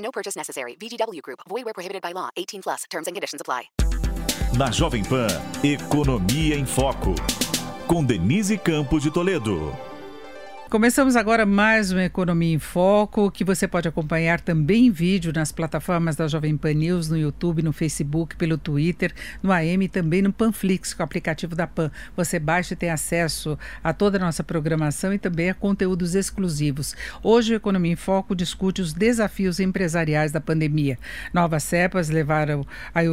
No purchase necessary. VGW Group. Void where prohibited by law. 18 plus. Terms and conditions apply. Na Jovem Pan, Economia em Foco. Com Denise Campos de Toledo. Começamos agora mais uma Economia em Foco, que você pode acompanhar também em vídeo nas plataformas da Jovem Pan News, no YouTube, no Facebook, pelo Twitter, no AM e também no Panflix, com o aplicativo da Pan. Você baixa e tem acesso a toda a nossa programação e também a conteúdos exclusivos. Hoje o Economia em Foco discute os desafios empresariais da pandemia. Novas cepas levaram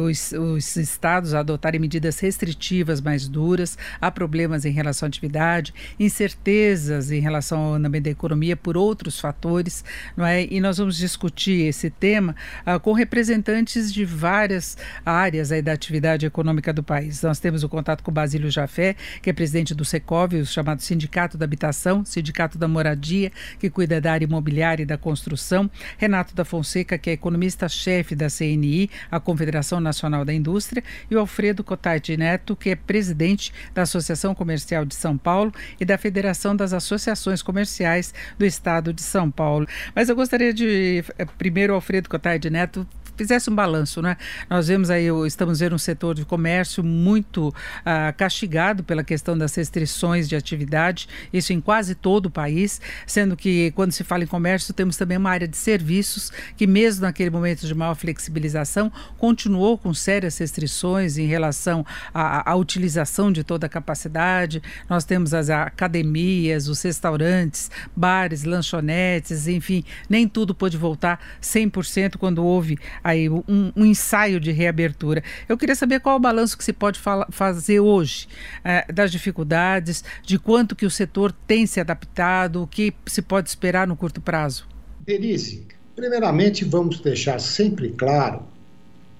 os, os estados a adotarem medidas restritivas mais duras, há problemas em relação à atividade, incertezas em relação andamento da economia por outros fatores, não é? E nós vamos discutir esse tema uh, com representantes de várias áreas aí, da atividade econômica do país. Nós temos o contato com o Basílio Jafé, que é presidente do Secov, o chamado Sindicato da Habitação, Sindicato da Moradia, que cuida da área imobiliária e da construção, Renato da Fonseca, que é economista-chefe da CNI, a Confederação Nacional da Indústria, e o Alfredo Cotati Neto, que é presidente da Associação Comercial de São Paulo e da Federação das Associações comerciais do estado de São Paulo. Mas eu gostaria de, eh, primeiro, Alfredo Cotardi Neto, fizesse um balanço, né? Nós vemos aí, estamos vendo um setor de comércio muito ah, castigado pela questão das restrições de atividade, isso em quase todo o país, sendo que quando se fala em comércio temos também uma área de serviços que mesmo naquele momento de maior flexibilização continuou com sérias restrições em relação à, à utilização de toda a capacidade. Nós temos as academias, os restaurantes, bares, lanchonetes, enfim, nem tudo pôde voltar 100% quando houve aí um, um, ensaio de reabertura. Eu queria saber qual o balanço que se pode fazer hoje é, das dificuldades, de quanto que o setor tem se adaptado, o que se pode esperar no curto prazo. Denise, primeiramente vamos deixar sempre claro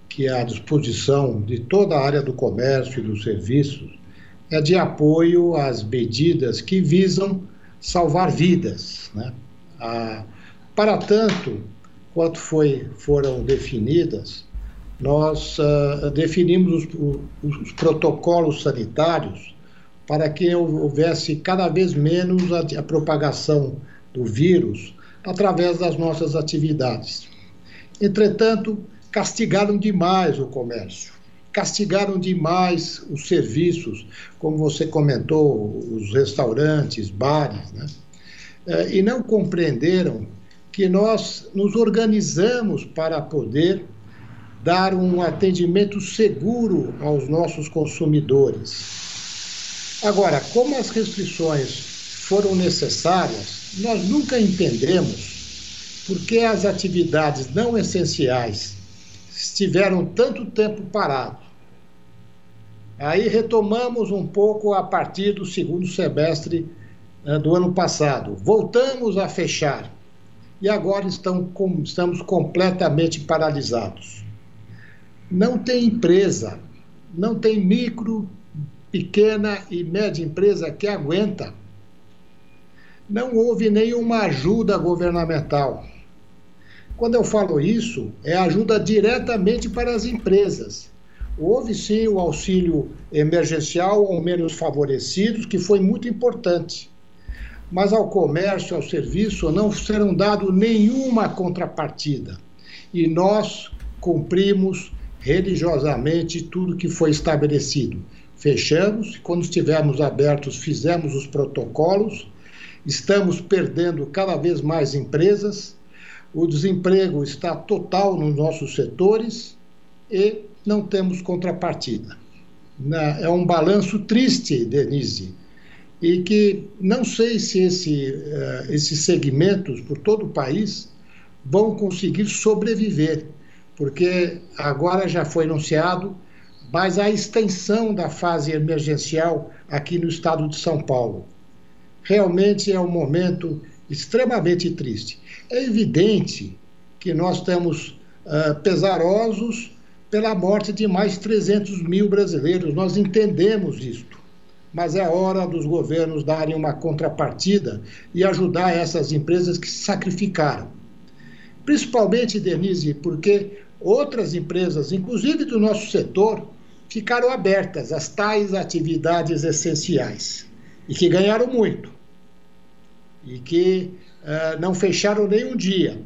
que a disposição de toda a área do comércio e dos serviços é de apoio às medidas que visam salvar vidas. Né? Ah, para tanto, quanto foi, foram definidas, nós uh, definimos os, os, protocolos sanitários para que houvesse cada vez menos a, a propagação do vírus através das nossas atividades. Entretanto, castigaram demais o comércio, castigaram demais os serviços, como você comentou, os restaurantes, bares, né? Eh, e não compreenderam que nós nos organizamos para poder dar um atendimento seguro aos nossos consumidores. Agora, como as restrições foram necessárias, nós nunca entendemos por que as atividades não essenciais estiveram tanto tempo paradas. Aí retomamos um pouco a partir do segundo semestre né, do ano passado. Voltamos a fechar e agora estão, estamos completamente paralisados. Não tem empresa, não tem micro, pequena e média empresa que aguenta. Não houve nenhuma ajuda governamental. Quando eu falo isso, é ajuda diretamente para as empresas. Houve sim o auxílio emergencial ao menos favorecidos, que foi muito importante mas ao comércio, ao serviço, não serão dado nenhuma contrapartida. E nós cumprimos religiosamente tudo que foi estabelecido. Fechamos, quando estivermos abertos, fizemos os protocolos, estamos perdendo cada vez mais empresas, o desemprego está total nos nossos setores e não temos contrapartida. É um balanço triste, Denise e que não sei se esse, uh, esses segmentos por todo o país vão conseguir sobreviver, porque agora já foi anunciado mas a extensão da fase emergencial aqui no estado de São Paulo. Realmente é um momento extremamente triste. É evidente que nós estamos uh, pesarosos pela morte de mais 300 mil brasileiros. Nós entendemos isto, mas é hora dos governos darem uma contrapartida e ajudar essas empresas que se sacrificaram. Principalmente, Denise, porque outras empresas, inclusive do nosso setor, ficaram abertas às tais atividades essenciais e que ganharam muito e que uh, não fecharam nem um dia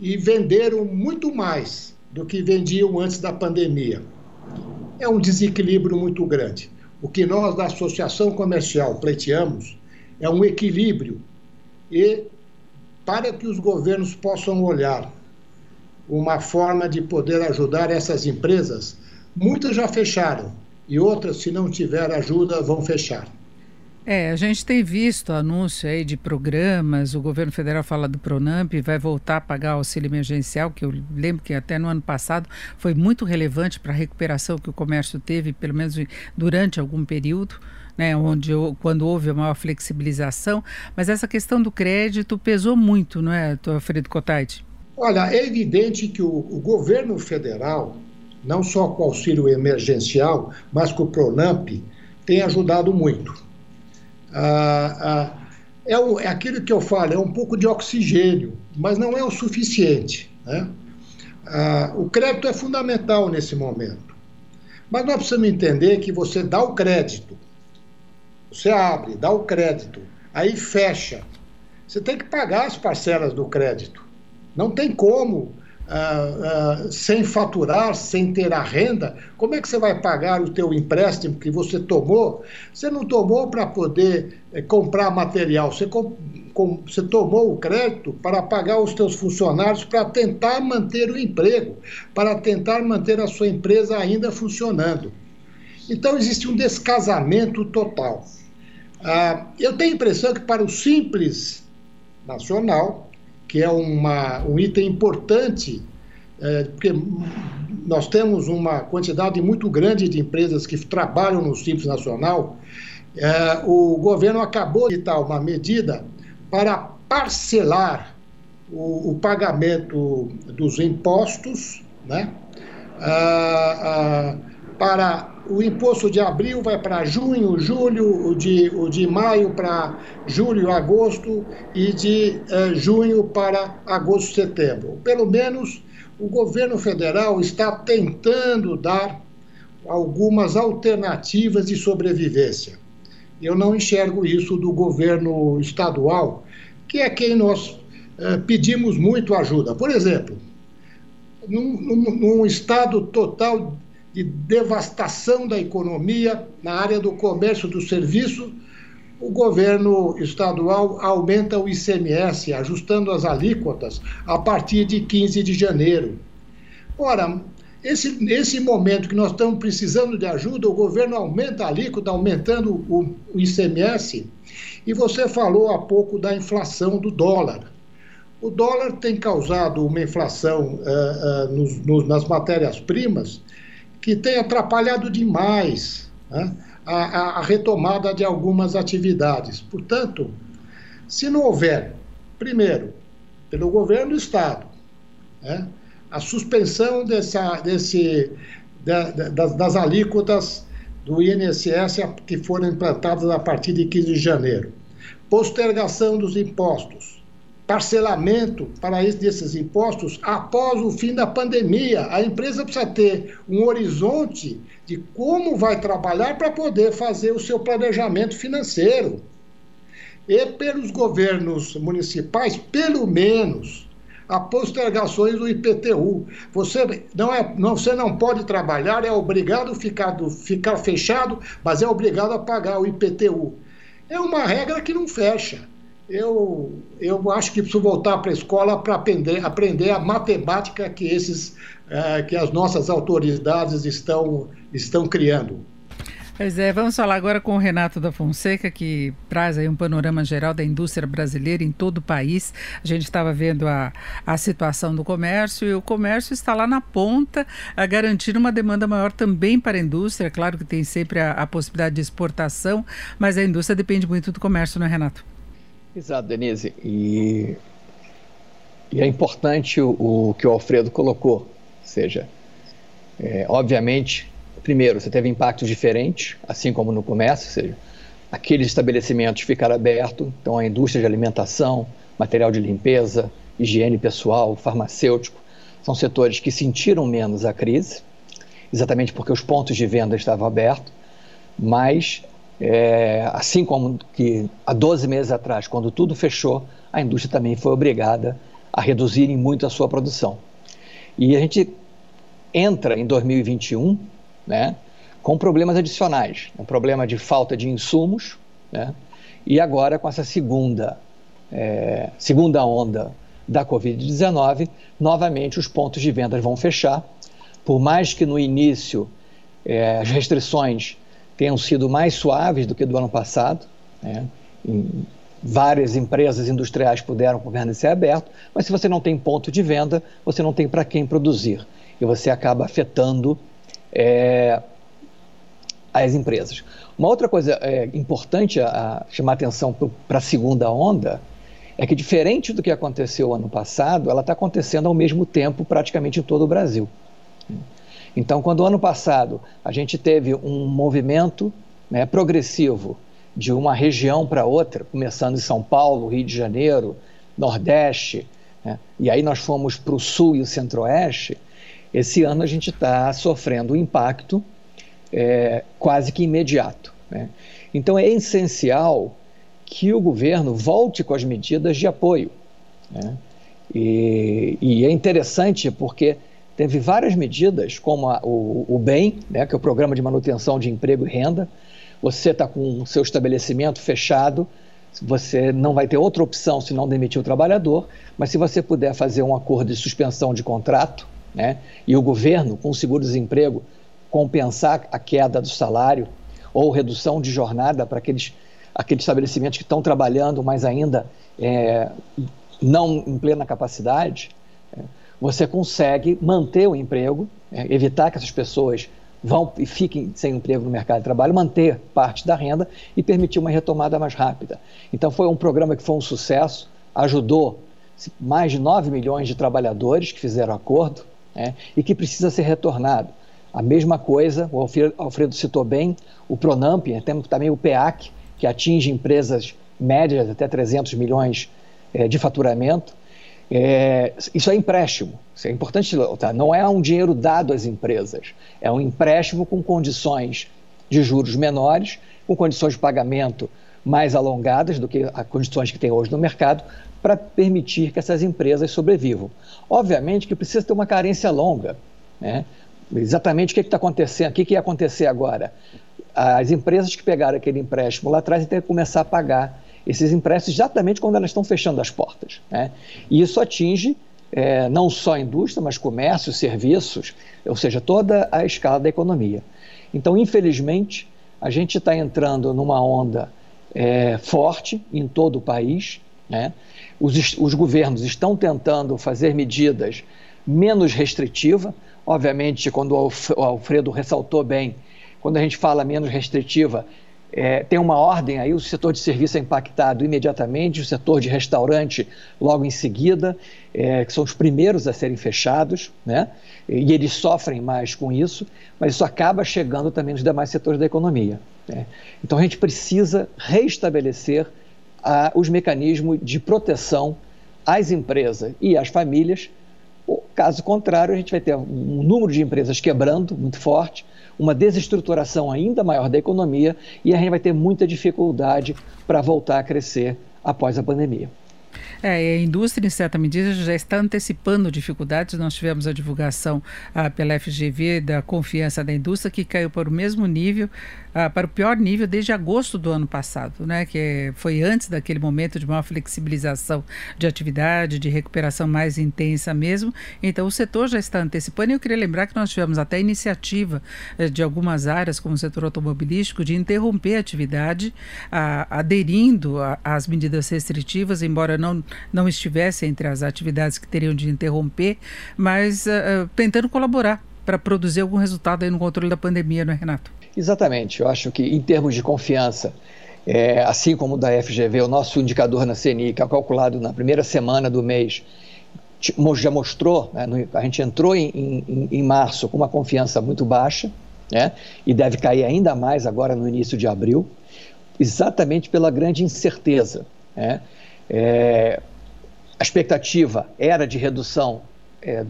e venderam muito mais do que vendiam antes da pandemia. É um desequilíbrio muito grande. O que nós da Associação Comercial pleiteamos é um equilíbrio e para que os governos possam olhar uma forma de poder ajudar essas empresas, muitas já fecharam e outras, se não tiver ajuda, vão fechar. É, a gente tem visto anúncio aí de programas, o governo federal fala do Pronamp, vai voltar a pagar auxílio emergencial, que eu lembro que até no ano passado foi muito relevante para a recuperação que o comércio teve, pelo menos durante algum período. Né, onde quando houve a maior flexibilização, mas essa questão do crédito pesou muito, não é, Fredo Cotaiti? Olha, é evidente que o, o, governo federal, não só com o auxílio emergencial, mas com o Pronamp, tem ajudado muito. Ah, ah, é, o, é, aquilo que eu falo, é um pouco de oxigênio, mas não é o suficiente. Né? Ah, o crédito é fundamental nesse momento. Mas nós precisamos entender que você dá o crédito, você abre, dá o crédito, aí fecha. Você tem que pagar as parcelas do crédito. Não tem como Uh, uh, sem faturar, sem ter a renda, como é que você vai pagar o teu empréstimo que você tomou? Você não tomou para poder eh, comprar material, você, com, com, você tomou o crédito para pagar os teus funcionários para tentar manter o emprego, para tentar manter a sua empresa ainda funcionando. Então existe um descasamento total. Uh, eu tenho a impressão que para o simples nacional, que é uma, um item importante, é, porque nós temos uma quantidade muito grande de empresas que trabalham no Simples Nacional. É, o governo acabou de editar uma medida para parcelar o, o pagamento dos impostos, né? Ah, ah, para o imposto de abril vai para junho, julho, o de, o de maio para julho, agosto e de eh, junho para agosto, setembro. Pelo menos o governo federal está tentando dar algumas alternativas de sobrevivência. Eu não enxergo isso do governo estadual, que é quem nós eh, pedimos muito ajuda. Por exemplo, num, num, num estado total de devastação da economia na área do comércio do serviço, o governo estadual aumenta o ICMS, ajustando as alíquotas a partir de 15 de janeiro. Ora, esse, esse momento que nós estamos precisando de ajuda, o governo aumenta a alíquota, aumentando o, o ICMS, e você falou há pouco da inflação do dólar. O dólar tem causado uma inflação uh, uh, nos, nos, nas matérias-primas que tem atrapalhado demais né, a, a, retomada de algumas atividades. Portanto, se não houver, primeiro, pelo governo do Estado, né, a suspensão dessa, desse, da, das, das alíquotas do INSS que foram implantadas a partir de 15 de janeiro, postergação dos impostos, parcelamento para desses impostos após o fim da pandemia. A empresa precisa ter um horizonte de como vai trabalhar para poder fazer o seu planejamento financeiro. E pelos governos municipais, pelo menos, a postergações do IPTU. Você não, é, não, você não pode trabalhar, é obrigado a ficar, do, ficar fechado, mas é obrigado a pagar o IPTU. É uma regra que não fecha eu, eu acho que preciso voltar para a escola para aprender, aprender a matemática que, esses, é, que as nossas autoridades estão, estão criando. Pois é, vamos falar agora com o Renato da Fonseca, que traz aí um panorama geral da indústria brasileira em todo o país. A gente estava vendo a, a situação do comércio e o comércio está lá na ponta, a garantir uma demanda maior também para a indústria. Claro que tem sempre a, a possibilidade de exportação, mas a indústria depende muito do comércio, não é, Renato? Exato, Denise. E E é importante o, o que o Alfredo colocou, ou seja, é, obviamente, primeiro, você teve impactos diferentes, assim como no comércio, ou seja, aqueles estabelecimentos ficaram abertos, então a indústria de alimentação, material de limpeza, higiene pessoal, farmacêutico, são setores que sentiram menos a crise, exatamente porque os pontos de venda estavam abertos, mas é, assim como que há 12 meses atrás, quando tudo fechou, a indústria também foi obrigada a reduzir muito a sua produção. E a gente entra em 2021 né, com problemas adicionais, um problema de falta de insumos, né, e agora com essa segunda, é, segunda onda da Covid-19, novamente os pontos de vendas vão fechar, por mais que no início é, as restrições tenham sido mais suaves do que do ano passado, né, várias empresas industriais puderam permanecer aberto, mas se você não tem ponto de venda, você não tem para quem produzir e você acaba afetando é, as empresas. Uma outra coisa é, importante a, a chamar atenção para a segunda onda é que, diferente do que aconteceu ano passado, ela está acontecendo ao mesmo tempo praticamente em todo o Brasil. Então, quando ano passado a gente teve um movimento né, progressivo de uma região para outra, começando em São Paulo, Rio de Janeiro, Nordeste, né? e aí nós fomos para o Sul e o Centro-Oeste, esse ano a gente está sofrendo um impacto é, quase que imediato. Né? Então é essencial que o governo volte com as medidas de apoio. Né? E, e, é interessante porque teve várias medidas, como a, o, o BEM, né, que é o Programa de Manutenção de Emprego e Renda, você está com o seu estabelecimento fechado, você não vai ter outra opção se não demitir o trabalhador, mas se você puder fazer um acordo de suspensão de contrato, né, e o governo, com o seguro-desemprego, compensar a queda do salário ou redução de jornada para aqueles, aqueles estabelecimentos que estão trabalhando, mas ainda é, não em plena capacidade, é, você consegue manter o emprego, é, evitar que essas pessoas vão e fiquem sem emprego no mercado de trabalho, manter parte da renda e permitir uma retomada mais rápida. Então foi um programa que foi um sucesso, ajudou mais de 9 milhões de trabalhadores que fizeram acordo né, e que precisa ser retornado. A mesma coisa, o Alfredo citou bem, o Pronamp, temos também o PEAC, que atinge empresas médias até 300 milhões é, de faturamento. É, isso é empréstimo, isso é importante notar. Não é um dinheiro dado às empresas, é um empréstimo com condições de juros menores, com condições de pagamento mais alongadas do que as condições que tem hoje no mercado, para permitir que essas empresas sobrevivam. Obviamente que precisa ter uma carência longa. Né? Exatamente o que está acontecendo, o que, que ia acontecer agora? As empresas que pegaram aquele empréstimo lá atrás têm que começar a pagar esses empréstimos exatamente quando elas estão fechando as portas. Né? E isso atinge é, não só a indústria, mas comércio, serviços, ou seja, toda a escala da economia. Então, infelizmente, a gente está entrando numa onda é, forte em todo o país. Né? Os, os governos estão tentando fazer medidas menos restritivas. Obviamente, quando o Alfredo ressaltou bem, quando a gente fala menos restritiva, é, tem uma ordem aí, o setor de serviço é impactado imediatamente, o setor de restaurante logo em seguida, é, que são os primeiros a serem fechados, né? e eles sofrem mais com isso, mas isso acaba chegando também nos demais setores da economia. Né? Então a gente precisa reestabelecer a, os mecanismos de proteção às empresas e às famílias. Caso contrário, a gente vai ter um número de empresas quebrando muito forte, uma desestruturação ainda maior da economia e a gente vai ter muita dificuldade para voltar a crescer após a pandemia. É, a indústria, em certa medida, já está antecipando dificuldades. Nós tivemos a divulgação ah, pela FGV da confiança da indústria, que caiu para o mesmo nível ah, para o pior nível desde agosto do ano passado, né? que foi antes daquele momento de uma flexibilização de atividade, de recuperação mais intensa mesmo. Então, o setor já está antecipando. E eu queria lembrar que nós tivemos até iniciativa eh, de algumas áreas, como o setor automobilístico, de interromper a atividade, ah, aderindo às medidas restritivas, embora não, não estivesse entre as atividades que teriam de interromper, mas uh, tentando colaborar para produzir algum resultado aí no controle da pandemia, não é, Renato? Exatamente. Eu acho que, em termos de confiança, é, assim como da FGV, o nosso indicador na CNI, que é calculado na primeira semana do mês, já mostrou, né, a gente entrou em, em, em, março com uma confiança muito baixa, né, e deve cair ainda mais agora no início de abril, exatamente pela grande incerteza. Né. É, a expectativa era de redução é,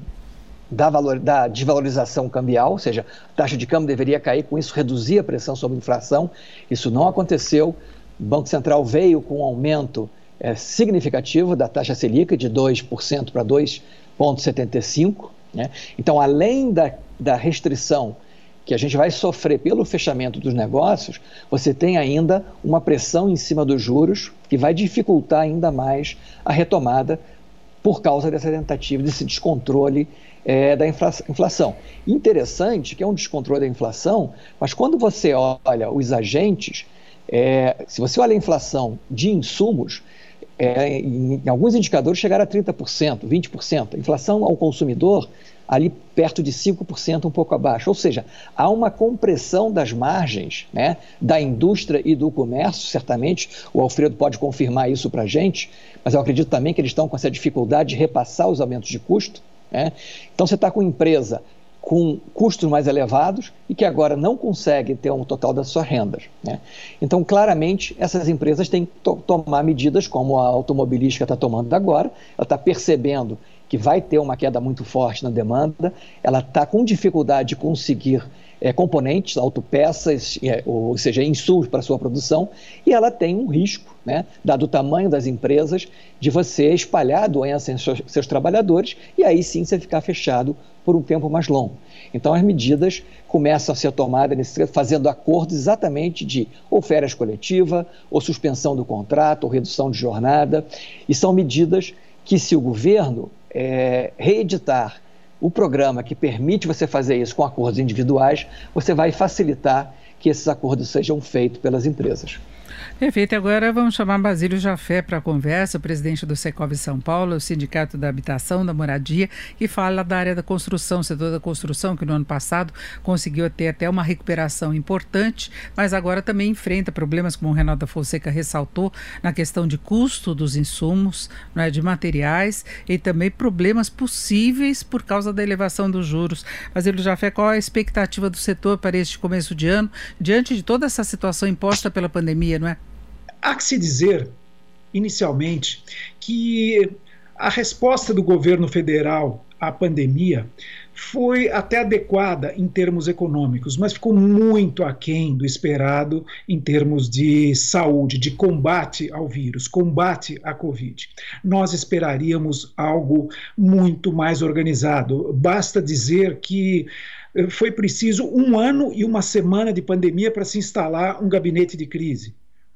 da, valor, da desvalorização cambial, ou seja, a taxa de câmbio deveria cair, com isso reduzir a pressão sobre a inflação. Isso não aconteceu. O Banco Central veio com um aumento é, significativo da taxa Selic de 2% para 2,75%. Né? Então, além da, da restrição que a gente vai sofrer pelo fechamento dos negócios, você tem ainda uma pressão em cima dos juros que vai dificultar ainda mais a retomada por causa dessa tentativa, desse descontrole é, da inflação. Interessante que é um descontrole da inflação, mas quando você olha os agentes, é, se você olha a inflação de insumos, é, em, em, alguns indicadores chegaram a 30%, 20%. A inflação ao consumidor ali perto de 5%, um pouco abaixo. Ou seja, há uma compressão das margens né, da indústria e do comércio, certamente. O Alfredo pode confirmar isso para a gente, mas eu acredito também que eles estão com essa dificuldade de repassar os aumentos de custo. Né? Então, você está com empresa com custos mais elevados e que agora não consegue ter um total das suas rendas. Né? Então, claramente, essas empresas têm que to tomar medidas como a automobilística está tomando agora, ela está percebendo que vai ter uma queda muito forte na demanda, ela está com dificuldade de conseguir é, componentes, autopeças, é, ou seja, insumos para sua produção, e ela tem um risco, né, dado o tamanho das empresas, de você espalhar a doença em seus, seus trabalhadores e aí sim você ficar fechado por um tempo mais longo. Então as medidas começam a ser tomadas nesse, fazendo acordos exatamente de ou férias coletiva, ou suspensão do contrato, ou redução de jornada, e são medidas que se o governo é, reeditar o programa que permite você fazer isso com acordos individuais, você vai facilitar que esses acordos sejam feitos pelas empresas. Perfeito. Agora vamos chamar Basílio Jafé para a conversa, presidente do Secov São Paulo, o Sindicato da Habitação, da Moradia, que fala da área da construção, setor da construção, que no ano passado conseguiu ter até uma recuperação importante, mas agora também enfrenta problemas, como o Renato Fonseca ressaltou, na questão de custo dos insumos, não é, de materiais e também problemas possíveis por causa da elevação dos juros. Basílio Jafé, qual a expectativa do setor para este começo de ano, diante de toda essa situação imposta pela pandemia, não é? Há que se dizer, inicialmente, que a resposta do governo federal à pandemia foi até adequada em termos econômicos, mas ficou muito aquém do esperado em termos de saúde, de combate ao vírus, combate à Covid. Nós esperaríamos algo muito mais organizado. Basta dizer que foi preciso um ano e uma semana de pandemia para se instalar um gabinete de crise.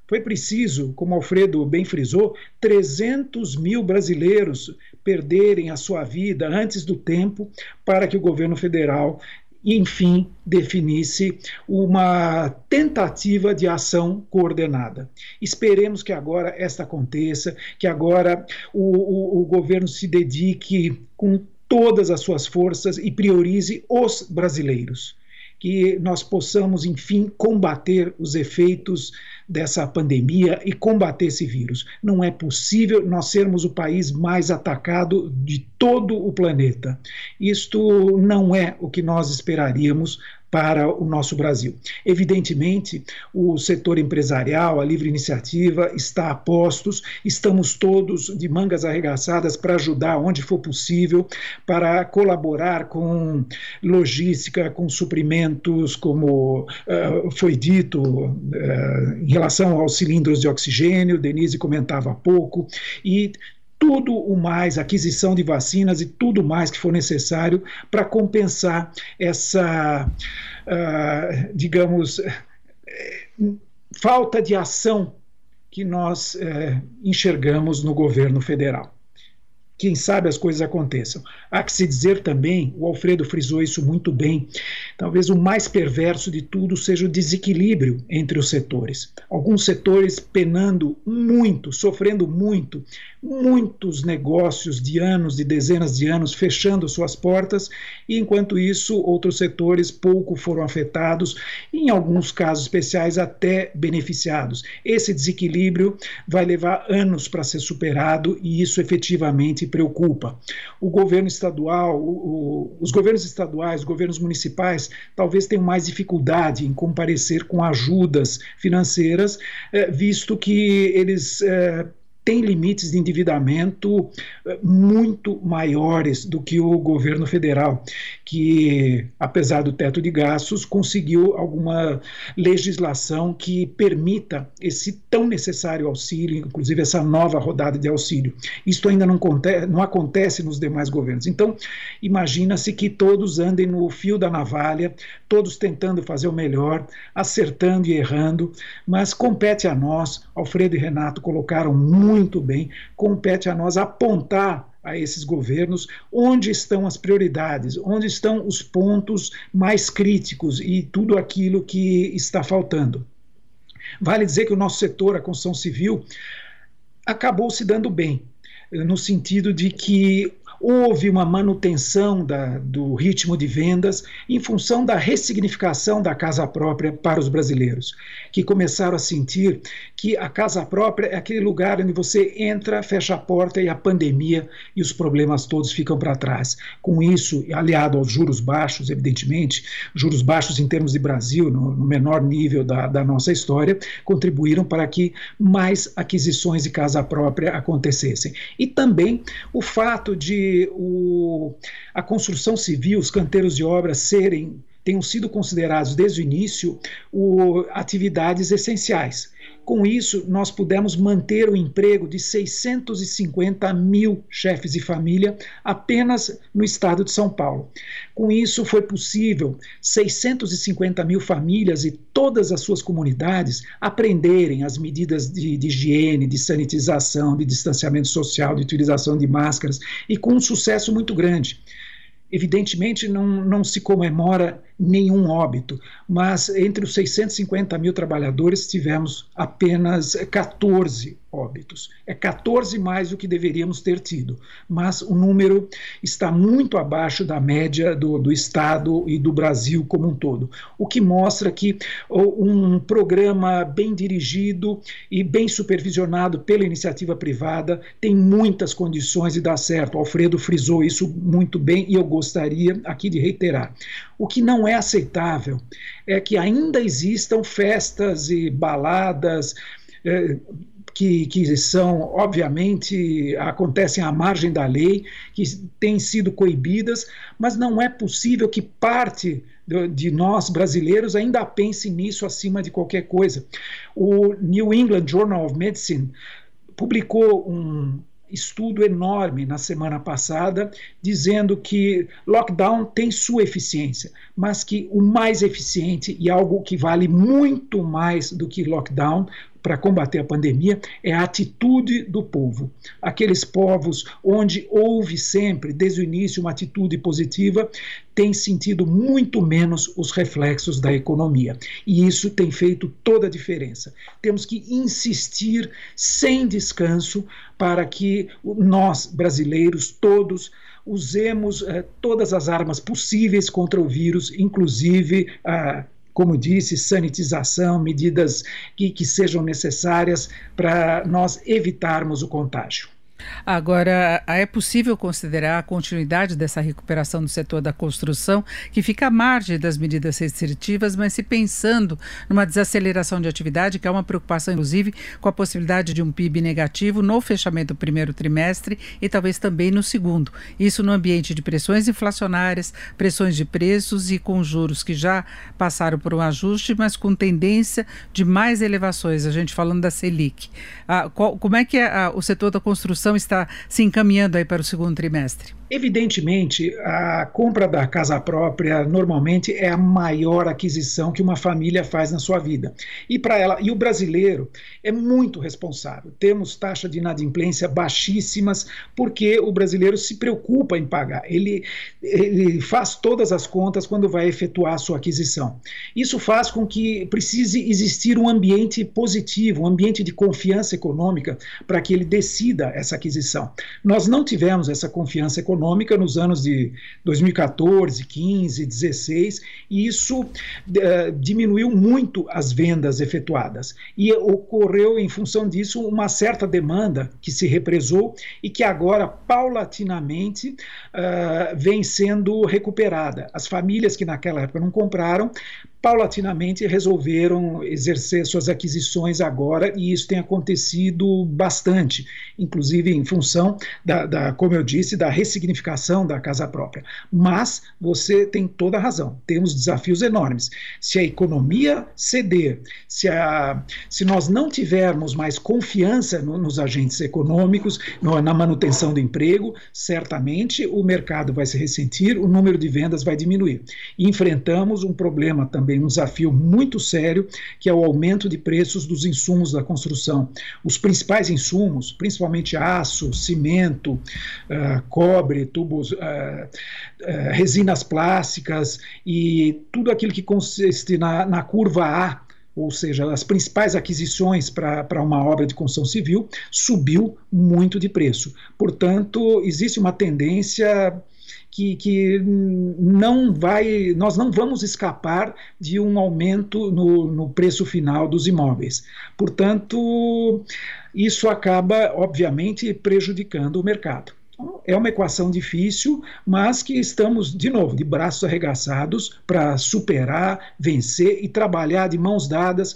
Foi preciso, como Alfredo bem frisou, 300 mil brasileiros perderem a sua vida antes do tempo para que o governo federal enfim, definisse uma tentativa de ação coordenada. Esperemos que agora esta aconteça, que agora o, o, o, governo se dedique com todas as suas forças e priorize os brasileiros. Que nós possamos, enfim, combater os efeitos dessa pandemia e combater esse vírus. Não é possível nós sermos o país mais atacado de todo o planeta. Isto não é o que nós esperaríamos para o nosso Brasil. Evidentemente, o setor empresarial, a livre iniciativa está a postos, estamos todos de mangas arregaçadas para ajudar onde for possível, para colaborar com logística, com suprimentos, como uh, foi dito uh, em relação aos cilindros de oxigênio, Denise comentava há pouco, e tudo o mais, aquisição de vacinas e tudo mais que for necessário para compensar essa, uh, digamos, falta de ação que nós uh, enxergamos no governo federal quem sabe as coisas aconteçam. Há que se dizer também, o Alfredo frisou isso muito bem, talvez o mais perverso de tudo seja o desequilíbrio entre os setores. Alguns setores penando muito, sofrendo muito, muitos negócios de anos, de dezenas de anos, fechando suas portas, e enquanto isso, outros setores pouco foram afetados, em alguns casos especiais até beneficiados. Esse desequilíbrio vai levar anos para ser superado e isso efetivamente preocupa. O governo estadual, o, os governos estaduais, os governos municipais, talvez tenham mais dificuldade em comparecer com ajudas financeiras, eh, visto que eles eh, tem limites de endividamento eh, muito maiores do que o governo federal, que, apesar do teto de gastos, conseguiu alguma legislação que permita esse tão necessário auxílio, inclusive essa nova rodada de auxílio. Isto ainda não acontece, não acontece nos demais governos. Então, imagina-se que todos andem no fio da navalha, todos tentando fazer o melhor, acertando e errando, mas compete a nós, Alfredo e Renato colocaram muito bem, compete a nós apontar a esses governos onde estão as prioridades, onde estão os pontos mais críticos e tudo aquilo que está faltando. Vale dizer que o nosso setor, a construção civil, acabou se dando bem, no sentido de que houve uma manutenção da, do ritmo de vendas em função da ressignificação da casa própria para os brasileiros, que começaram a sentir que a casa própria é aquele lugar onde você entra, fecha a porta e a pandemia e os problemas todos ficam para trás. Com isso, aliado aos juros baixos, evidentemente, juros baixos em termos de Brasil, no, no menor nível da, da nossa história, contribuíram para que mais aquisições de casa própria acontecessem. E também o fato de o, a construção civil, os canteiros de obras serem tenham sido considerados desde o início o, atividades essenciais. Com isso, nós pudemos manter o emprego de 650 mil chefes de família apenas no estado de São Paulo. Com isso, foi possível 650 mil famílias e todas as suas comunidades aprenderem as medidas de, de higiene, de sanitização, de distanciamento social, de utilização de máscaras, e com um sucesso muito grande. Evidentemente, não, não se comemora nenhum óbito, mas entre os 650 mil trabalhadores tivemos apenas 14 óbitos. É 14 mais do que deveríamos ter tido, mas o número está muito abaixo da média do, do Estado e do Brasil como um todo, o que mostra que um programa bem dirigido e bem supervisionado pela iniciativa privada tem muitas condições de dar certo. O Alfredo frisou isso muito bem e eu gostaria aqui de reiterar. O que não é aceitável é que ainda existam festas e baladas. Eh, que, que, são, obviamente, acontecem à margem da lei, que têm sido coibidas, mas não é possível que parte de nós brasileiros ainda pense nisso acima de qualquer coisa. O New England Journal of Medicine publicou um, estudo enorme na semana passada, dizendo que lockdown tem sua eficiência, mas que o mais eficiente e algo que vale muito mais do que lockdown para combater a pandemia é a atitude do povo. Aqueles povos onde houve sempre, desde o início, uma atitude positiva, têm sentido muito menos os reflexos da economia. E isso tem feito toda a diferença. Temos que insistir sem descanso para que nós, brasileiros, todos, usemos eh, todas as armas possíveis contra o vírus, inclusive a como disse, sanitização, medidas que, que sejam necessárias para nós evitarmos o contágio. Agora, é possível considerar a continuidade dessa recuperação do setor da construção, que fica à margem das medidas restritivas, mas se pensando numa desaceleração de atividade, que é uma preocupação, inclusive, com a possibilidade de um PIB negativo no fechamento do primeiro trimestre e talvez também no segundo. Isso no ambiente de pressões inflacionárias, pressões de preços e com juros que já passaram por um ajuste, mas com tendência de mais elevações, a gente falando da Selic. Ah, qual, como é que é, ah, o setor da construção está se encaminhando aí para o segundo trimestre? Evidentemente, a compra da casa própria normalmente é a maior aquisição que uma família faz na sua vida. E para ela, e o brasileiro é muito responsável. Temos taxa de inadimplência baixíssimas porque o brasileiro se preocupa em pagar. Ele, ele faz todas as contas quando vai efetuar a sua aquisição. Isso faz com que precise existir um ambiente positivo, um ambiente de confiança econômica para que ele decida essa aquisição. Nós não tivemos essa confiança econômica nos anos de 2014, 15, 16, e isso uh, diminuiu muito as vendas efetuadas. E ocorreu, em função disso, uma certa demanda que se represou e que agora, paulatinamente, uh, vem sendo recuperada. As famílias que naquela época não compraram paulatinamente resolveram exercer suas aquisições agora e isso tem acontecido bastante, inclusive em função da, da, como eu disse, da ressignificação da casa própria. Mas você tem toda a razão, temos desafios enormes. Se a economia ceder, se, a, se nós não tivermos mais confiança no, nos agentes econômicos, no, na manutenção do emprego, certamente o mercado vai se ressentir, o número de vendas vai diminuir. Enfrentamos um problema também também um desafio muito sério, que é o aumento de preços dos insumos da construção. Os principais insumos, principalmente aço, cimento, uh, cobre, tubos, uh, uh, resinas plásticas e tudo aquilo que consiste na, na curva A ou seja, as principais aquisições para uma obra de construção civil, subiu muito de preço. Portanto, existe uma tendência que, que não vai, nós não vamos escapar de um aumento no, no preço final dos imóveis. Portanto, isso acaba, obviamente, prejudicando o mercado. Então, é uma equação difícil, mas que estamos, de novo, de braços arregaçados para superar, vencer e trabalhar de mãos dadas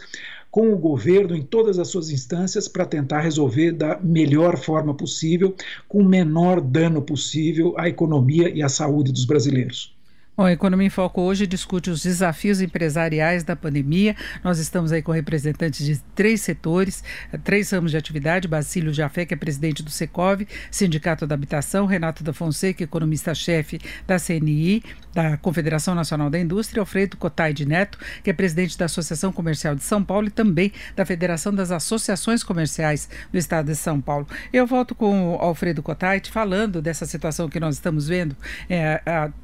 com o governo em todas as suas instâncias para tentar resolver da melhor forma possível, com o menor dano possível à economia e à saúde dos brasileiros. Bom, Economia em Foco hoje discute os desafios empresariais da pandemia. Nós estamos aí com representantes de três setores, três ramos de atividade. Basílio Jafé, que é presidente do Secov, Sindicato da Habitação, Renato da Fonseca, economista-chefe da CNI, da Confederação Nacional da Indústria, Alfredo Cotai de Neto, que é presidente da Associação Comercial de São Paulo e também da Federação das Associações Comerciais do Estado de São Paulo. Eu volto com o Alfredo Cotai falando dessa situação que nós estamos vendo. É,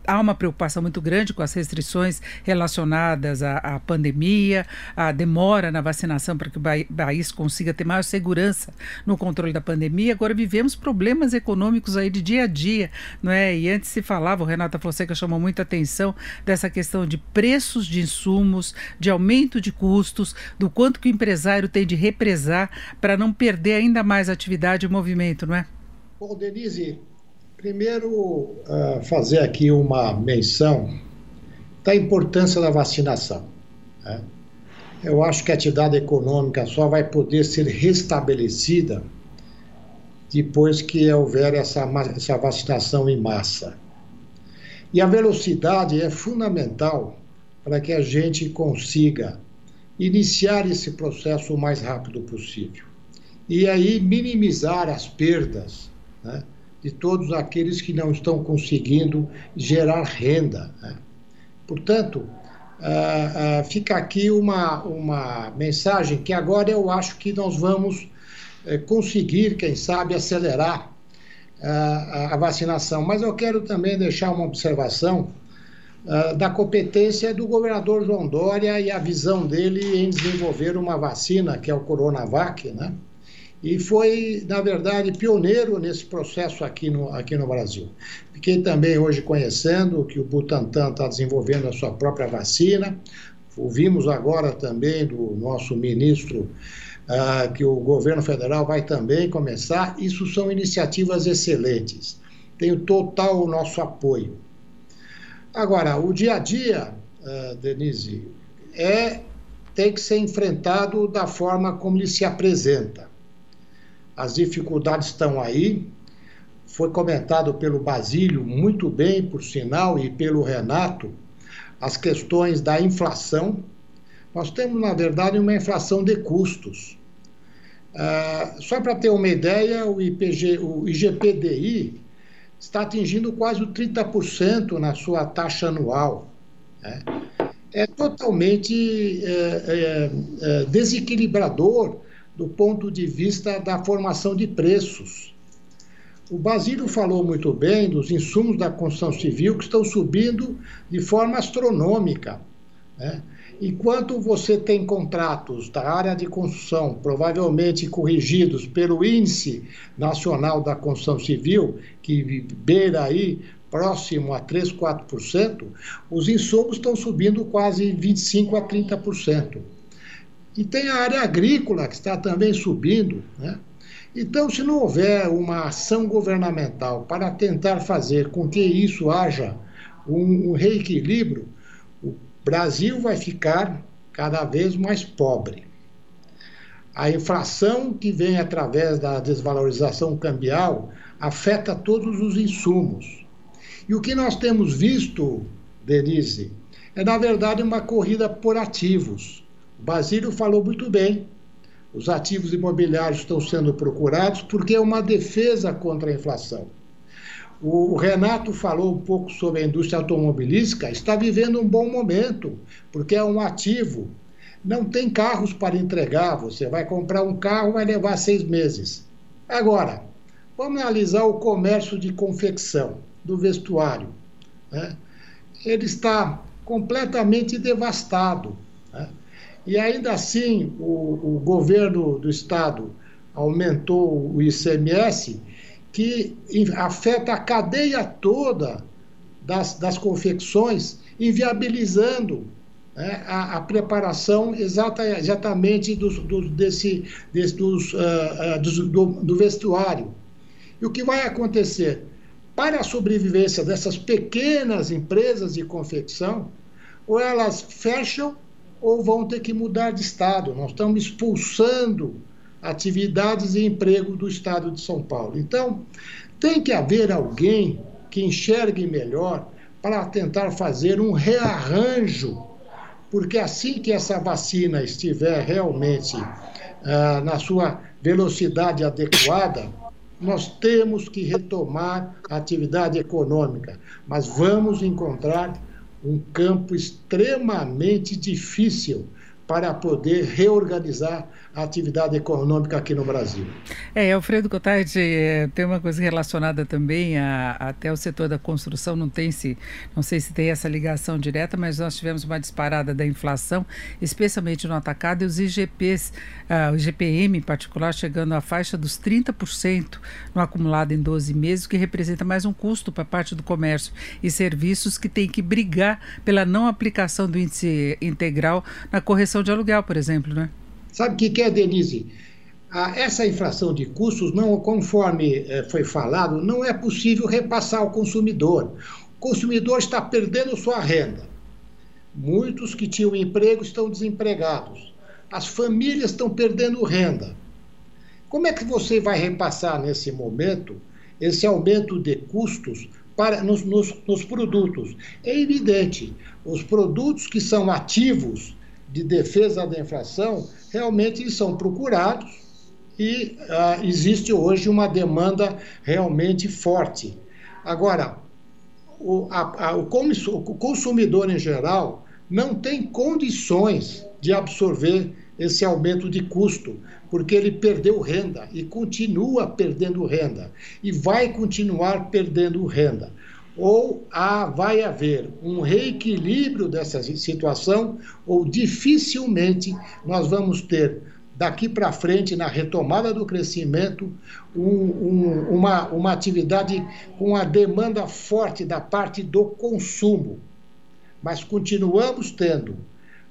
há uma preocupação muito grande com as restrições relacionadas à, à pandemia, a demora na vacinação para que o país consiga ter maior segurança no controle da pandemia. Agora vivemos problemas econômicos aí de dia a dia, não é? E antes se falava, o Renata Fonseca chamou muita atenção dessa questão de preços de insumos, de aumento de custos, do quanto que o empresário tem de represar para não perder ainda mais atividade e movimento, não é? Bom, Denise, Primeiro, uh, fazer aqui uma menção da importância da vacinação. Né? Eu acho que a atividade econômica só vai poder ser restabelecida depois que houver essa, essa vacinação em massa. E a velocidade é fundamental para que a gente consiga iniciar esse processo o mais rápido possível. E aí minimizar as perdas né, de todos aqueles que não estão conseguindo gerar renda. Né? Portanto, uh, uh, fica aqui uma, uma mensagem que agora eu acho que nós vamos uh, conseguir, quem sabe, acelerar a vacinação. Mas eu quero também deixar uma observação da competência do governador João Dória e a visão dele em desenvolver uma vacina, que é o Coronavac, né? E foi, na verdade, pioneiro nesse processo aqui no, aqui no Brasil. Fiquei também hoje conhecendo que o Butantan está desenvolvendo a sua própria vacina. Ouvimos agora também do nosso ministro uh, que o governo federal vai também começar. Isso são iniciativas excelentes. Tenho total o nosso apoio. Agora, o dia a dia, uh, Denise, é tem que ser enfrentado da forma como ele se apresenta as dificuldades estão aí. Foi comentado pelo Basílio, muito bem, por sinal, e pelo Renato, as questões da inflação. Nós temos, na verdade, uma inflação de custos. Uh, só para ter uma ideia, o, IPG, o IGPDI está atingindo quase 30% na sua taxa anual. Né? É totalmente é, é, é, desequilibrador do ponto de vista da formação de preços. O Basílio falou muito bem dos insumos da construção civil que estão subindo de forma astronômica. Né? Enquanto você tem contratos da área de construção, provavelmente corrigidos pelo Índice Nacional da Construção Civil, que beira aí próximo a 3, 4%, os insumos estão subindo quase 25 a 30%. E tem a área agrícola que está também subindo, né? Então, se não houver uma ação governamental para tentar fazer com que isso haja um, um reequilíbrio, Brasil vai ficar cada vez mais pobre. A inflação que vem através da desvalorização cambial afeta todos os insumos. E o que nós temos visto, Denise, é na verdade uma corrida por ativos. Basílio falou muito bem. Os ativos imobiliários estão sendo procurados porque é uma defesa contra a inflação. O Renato falou um pouco sobre a indústria automobilística, está vivendo um bom momento, porque é um ativo. Não tem carros para entregar, você vai comprar um carro, vai levar seis meses. Agora, vamos analisar o comércio de confecção, do vestuário. Né? Ele está completamente devastado. Né? E ainda assim, o, o governo do estado aumentou o ICMS que afeta a cadeia toda das, das confecções, inviabilizando né, a, a, preparação exata, exatamente dos, do, desse, desse, dos, uh, uh, do, do vestuário. E o que vai acontecer? Para a sobrevivência dessas pequenas empresas de confecção, ou elas fecham ou vão ter que mudar de estado. Nós estamos expulsando atividades e emprego do Estado de São Paulo. Então, tem que haver alguém que enxergue melhor para tentar fazer um rearranjo, porque assim que essa vacina estiver realmente ah, na sua velocidade adequada, nós temos que retomar a atividade econômica, mas vamos encontrar um campo extremamente difícil para poder reorganizar a atividade econômica aqui no Brasil. É, Alfredo Cotardi, é, tem uma coisa relacionada também a, até o setor da construção, não tem se, não sei se tem essa ligação direta, mas nós tivemos uma disparada da inflação, especialmente no atacado, e os IGPs, ah, o IGPM em particular, chegando à faixa dos 30% no acumulado em 12 meses, o que representa mais um custo para parte do comércio e serviços que tem que brigar pela não aplicação do índice integral na correção de aluguel, por exemplo, né? Sabe o que, é, Denise? Ah, essa inflação de custos, não, conforme eh, foi falado, não é possível repassar ao consumidor. O consumidor está perdendo sua renda. Muitos que tinham emprego estão desempregados. As famílias estão perdendo renda. Como é que você vai repassar nesse momento esse aumento de custos para, nos, nos, nos produtos? É evidente, os produtos que são ativos de defesa da inflação realmente são procurados e uh, existe hoje uma demanda realmente forte. Agora, o, a, a, o consumidor em geral não tem condições de absorver esse aumento de custo, porque ele perdeu renda e continua perdendo renda e vai continuar perdendo renda ou há, vai haver um reequilíbrio dessa situação, ou dificilmente nós vamos ter daqui para frente, na retomada do crescimento, um, um, uma, uma atividade com a demanda forte da parte do consumo. Mas continuamos tendo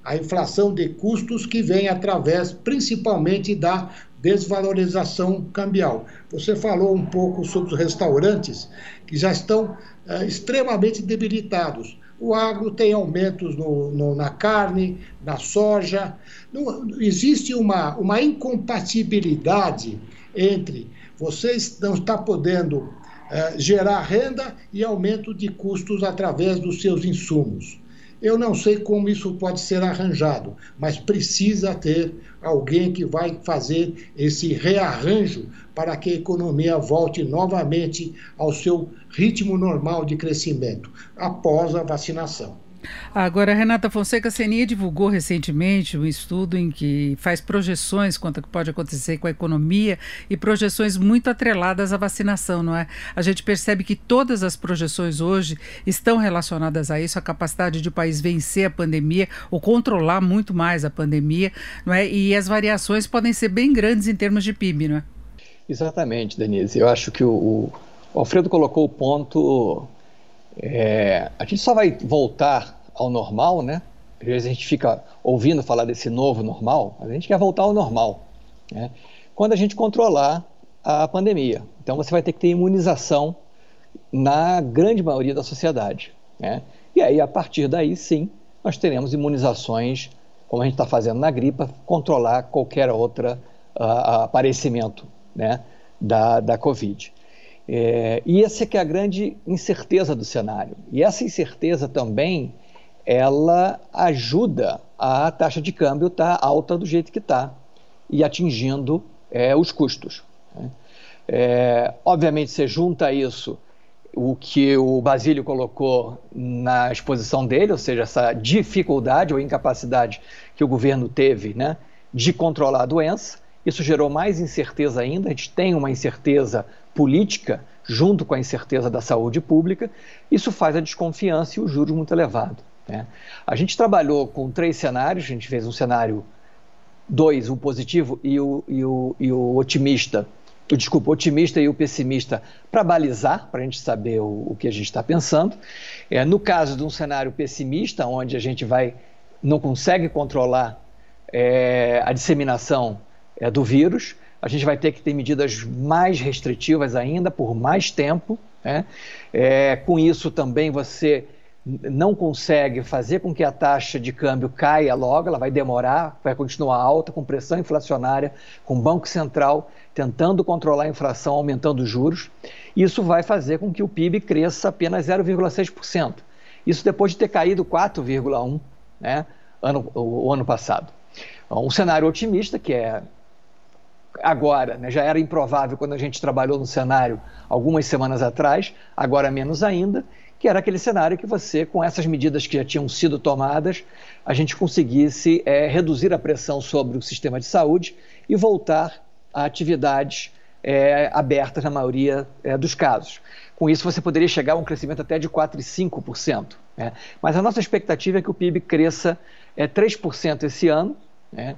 a inflação de custos que vem através principalmente da desvalorização cambial. Você falou um pouco sobre os restaurantes que já estão é, extremamente debilitados. O agro tem aumentos no, no, na carne, na soja. Não, existe uma, uma incompatibilidade entre você não está podendo é, gerar renda e aumento de custos através dos seus insumos. Eu não sei como isso pode ser arranjado, mas precisa ter alguém que vai fazer esse rearranjo para que a economia volte novamente ao seu ritmo normal de crescimento após a vacinação. Agora, Renata Fonseca, a CNI divulgou recentemente um estudo em que faz projeções quanto que pode acontecer com a economia e projeções muito atreladas à vacinação, não é? A gente percebe que todas as projeções hoje estão relacionadas a isso, a capacidade de o país vencer a pandemia ou controlar muito mais a pandemia, não é? E as variações podem ser bem grandes em termos de PIB, não é? Exatamente, Denise. Eu acho que o, o Alfredo colocou o ponto é, a gente só vai voltar ao normal, né? Às vezes a gente fica ouvindo falar desse novo normal, a gente quer voltar ao normal, né? Quando a gente controlar a pandemia. Então você vai ter que ter imunização na grande maioria da sociedade, né? E aí, a partir daí, sim, nós teremos imunizações, como a gente está fazendo na gripe, controlar qualquer outro uh, aparecimento né, da, da Covid. É, e essa é que é a grande incerteza do cenário. E essa incerteza também, ela ajuda a taxa de câmbio estar tá alta do jeito que está e atingindo é, os custos. Né? É, obviamente, você junta isso o que o Basílio colocou na exposição dele, ou seja, essa dificuldade ou incapacidade que o governo teve né, de controlar a doença, isso gerou mais incerteza ainda. A gente tem uma incerteza política junto com a incerteza da saúde pública. Isso faz a desconfiança e o juros muito elevado. Né? A gente trabalhou com três cenários. A gente fez um cenário dois, o positivo e o, e o, e o otimista. Desculpa, o otimista e o pessimista para balizar, para a gente saber o, o, que a gente está pensando. É, no caso de um cenário pessimista, onde a gente vai não consegue controlar é, a disseminação é, do vírus. A gente vai ter que ter medidas mais restritivas ainda, por mais tempo. Né? É, com isso também você não consegue fazer com que a taxa de câmbio caia logo, ela vai demorar, vai continuar alta, com pressão inflacionária, com o Banco Central tentando controlar a inflação, aumentando os juros. Isso vai fazer com que o PIB cresça apenas 0,6%. Isso depois de ter caído 4,1% né, ano, o, o ano passado. Um cenário otimista, que é agora, né, já era improvável quando a gente trabalhou no cenário algumas semanas atrás, agora menos ainda, que era aquele cenário que você, com essas medidas que já tinham sido tomadas, a gente conseguisse é, reduzir a pressão sobre o sistema de saúde e voltar a atividades é, abertas na maioria é, dos casos. Com isso, você poderia chegar a um crescimento até de 4,5%. Né? Mas a nossa expectativa é que o PIB cresça é, 3% esse ano, né?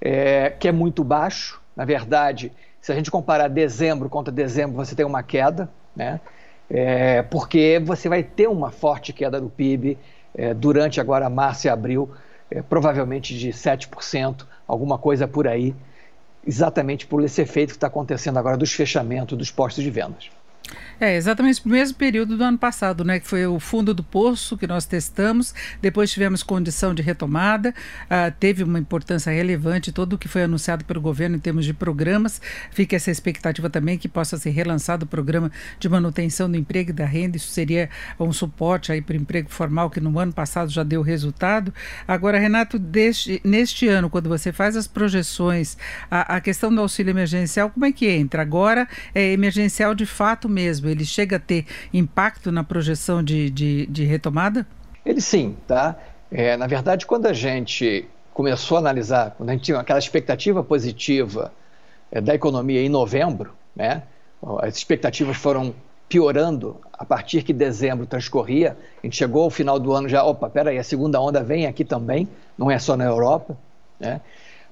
é, que é muito baixo, na verdade, se a gente comparar dezembro contra dezembro, você tem uma queda, né? É, porque você vai ter uma forte queda do PIB é, durante agora março e abril, é, provavelmente de 7%, alguma coisa por aí, exatamente por esse efeito que está acontecendo agora dos fechamentos dos postos de vendas. É, exatamente o mesmo período do ano passado, né? Que foi o fundo do poço que nós testamos, depois tivemos condição de retomada, uh, teve uma importância relevante todo o que foi anunciado pelo governo em termos de programas. Fica essa expectativa também que possa ser relançado o programa de manutenção do emprego e da renda. Isso seria um suporte aí para o emprego formal que no ano passado já deu resultado. Agora, Renato, deste, neste ano, quando você faz as projeções, a, a questão do auxílio emergencial, como é que entra? Agora é emergencial de fato mesmo, ele chega a ter impacto na projeção de, de, de retomada? Ele sim, tá? É, na verdade, quando a gente começou a analisar, quando a gente tinha aquela expectativa positiva é, da economia em novembro, né? As expectativas foram piorando a partir que dezembro transcorria. A gente chegou ao final do ano já, opa, peraí, a segunda onda vem aqui também, não é só na Europa, né?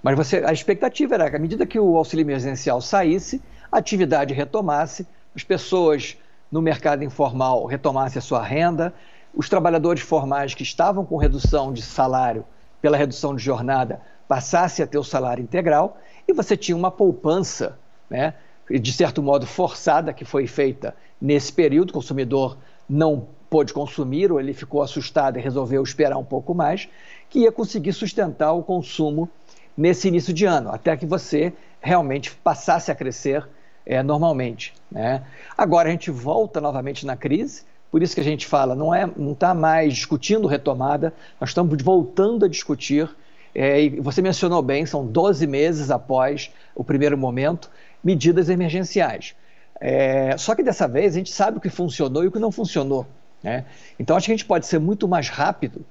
Mas você, a expectativa era que à medida que o auxílio emergencial saísse, a atividade retomasse, as pessoas no mercado informal retomassem a sua renda, os trabalhadores formais que estavam com redução de salário pela redução de jornada passassem a ter o salário integral e você tinha uma poupança, né, de certo modo forçada, que foi feita nesse período. O consumidor não pôde consumir ou ele ficou assustado e resolveu esperar um pouco mais, que ia conseguir sustentar o consumo nesse início de ano, até que você realmente passasse a crescer é, normalmente. Né? Agora a gente volta novamente na crise, Por isso que a gente fala, não é, não está mais discutindo retomada, nós estamos voltando a discutir. É, e você mencionou bem, são 12 meses após o primeiro momento, medidas emergenciais. É, só que dessa vez a gente sabe o que funcionou e o que não funcionou. Né? Então acho que a gente pode ser muito mais rápido.